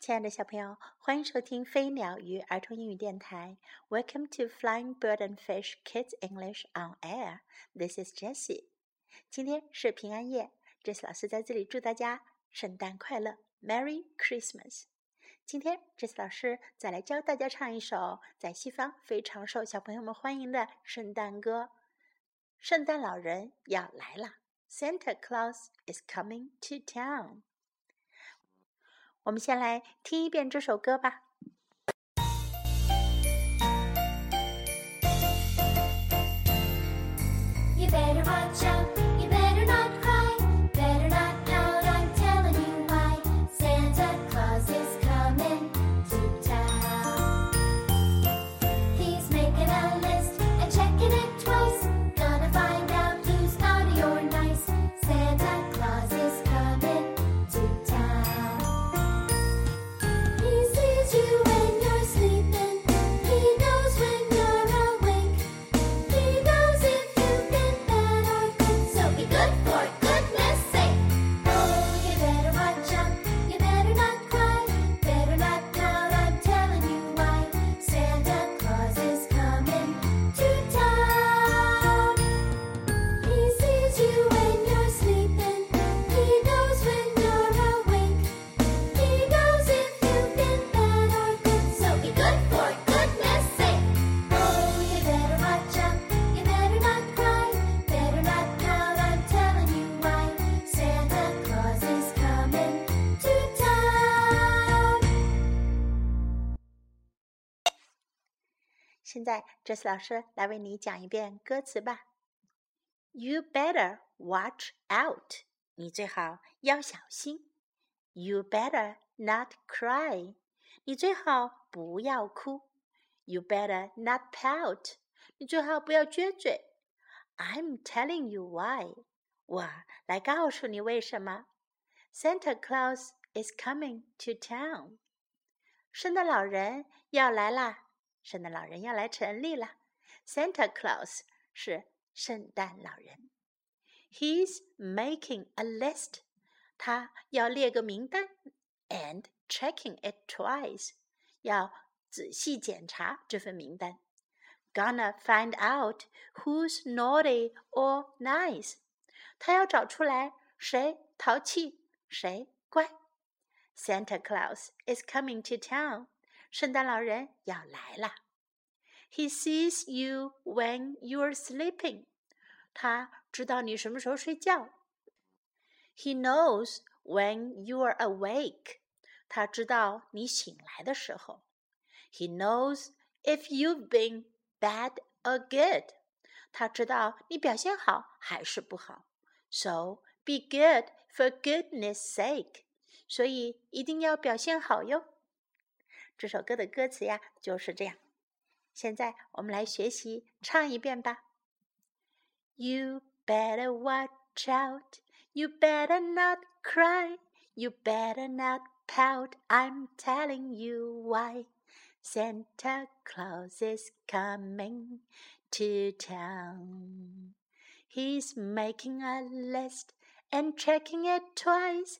亲爱的小朋友，欢迎收听飞鸟与儿童英语电台。Welcome to Flying Bird and Fish Kids English on Air. This is Jessie. 今天是平安夜，Jessie 老师在这里祝大家圣诞快乐，Merry Christmas。今天，Jessie 老师再来教大家唱一首在西方非常受小朋友们欢迎的圣诞歌。圣诞老人要来了，Santa Claus is coming to town。我们先来听一遍这首歌吧。现在，Jess 老师来为你讲一遍歌词吧。You better watch out，你最好要小心。You better not cry，你最好不要哭。You better not pout，你最好不要撅嘴。I'm telling you why，我来告诉你为什么。Santa Claus is coming to town，圣诞老人要来啦。 圣诞老人要来城里了，Santa Claus 是圣诞老人。He's making a list，他要列个名单，and checking it twice，要仔细检查这份名单。Gonna find out who's naughty or nice，他要找出来谁淘气谁乖。Santa Claus is coming to town。 圣诞老人要来了。He sees you when you're sleeping。他知道你什么时候睡觉。He knows when you're awake。他知道你醒来的时候。He knows if you've been bad or good。他知道你表现好还是不好。So be good for goodness sake。所以一定要表现好哟。 这首歌的歌词呀就是这样。现在我们来学习唱一遍吧。You better watch out, you better not cry, you better not pout. I'm telling you why. Santa Claus is coming to town. He's making a list and checking it twice.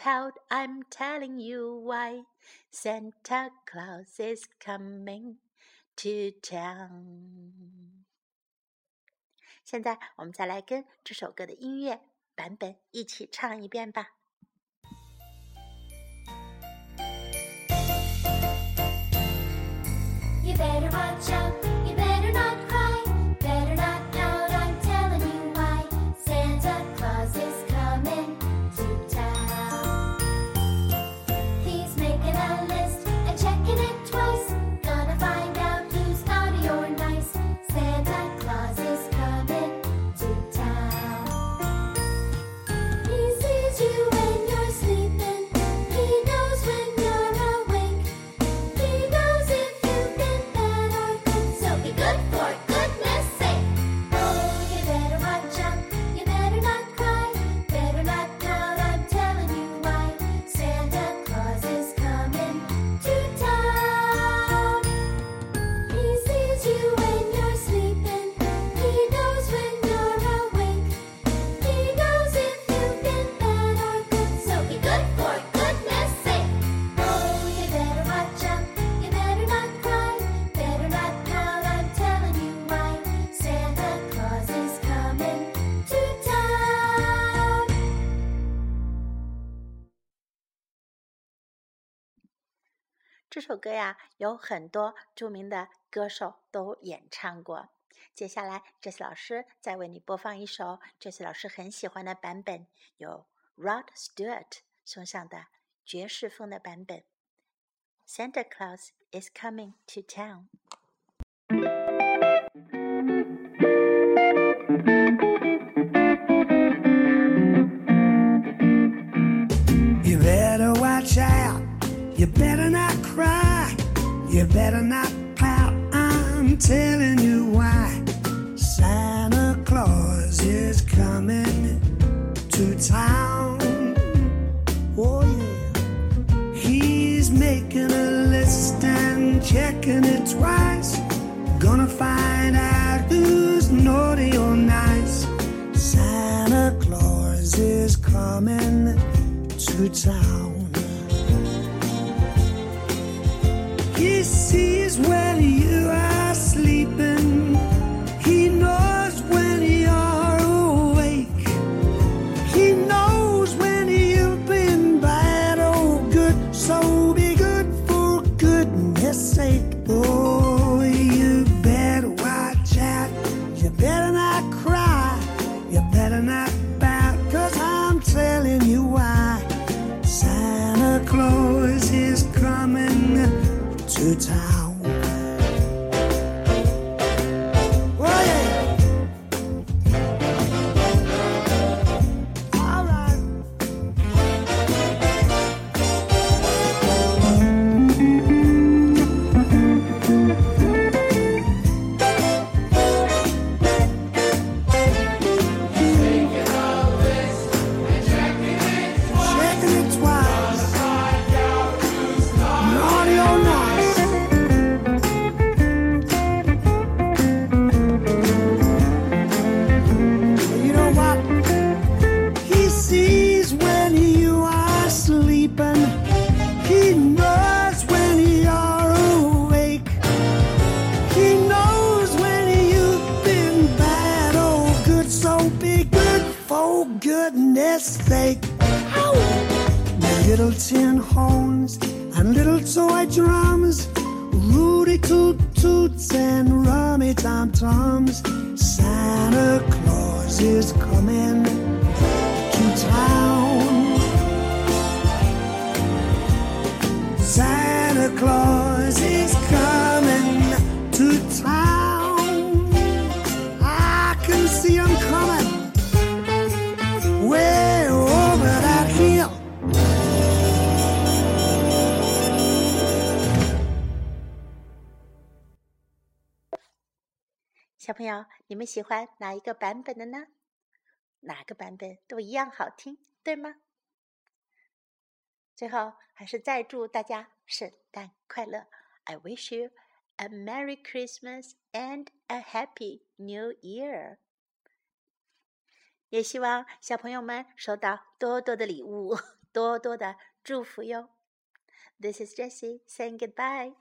pout. I'm telling you why. Santa Claus is coming to town。现在我们再来跟这首歌的音乐版本一起唱一遍吧。 这首歌呀，有很多著名的歌手都演唱过。接下来，Jess 老师再为你播放一首 Jess 老师很喜欢的版本，有 Rod Stewart 送上的爵士风的版本。Santa Claus is coming to town. Coming to town. Oh, yeah. He's making a list and checking it twice. Gonna find out who's naughty or nice. Santa Claus is coming to town. He sees when to town. So be good for goodness sake. Ow! Little tin horns and little toy drums. Rudy toot toots and rummy tom toms. Santa Claus is coming 小朋友，你们喜欢哪一个版本的呢？哪个版本都一样好听，对吗？最后，还是再祝大家圣诞快乐！I wish you a Merry Christmas and a Happy New Year。也希望小朋友们收到多多的礼物，多多的祝福哟。This is Jessie saying goodbye.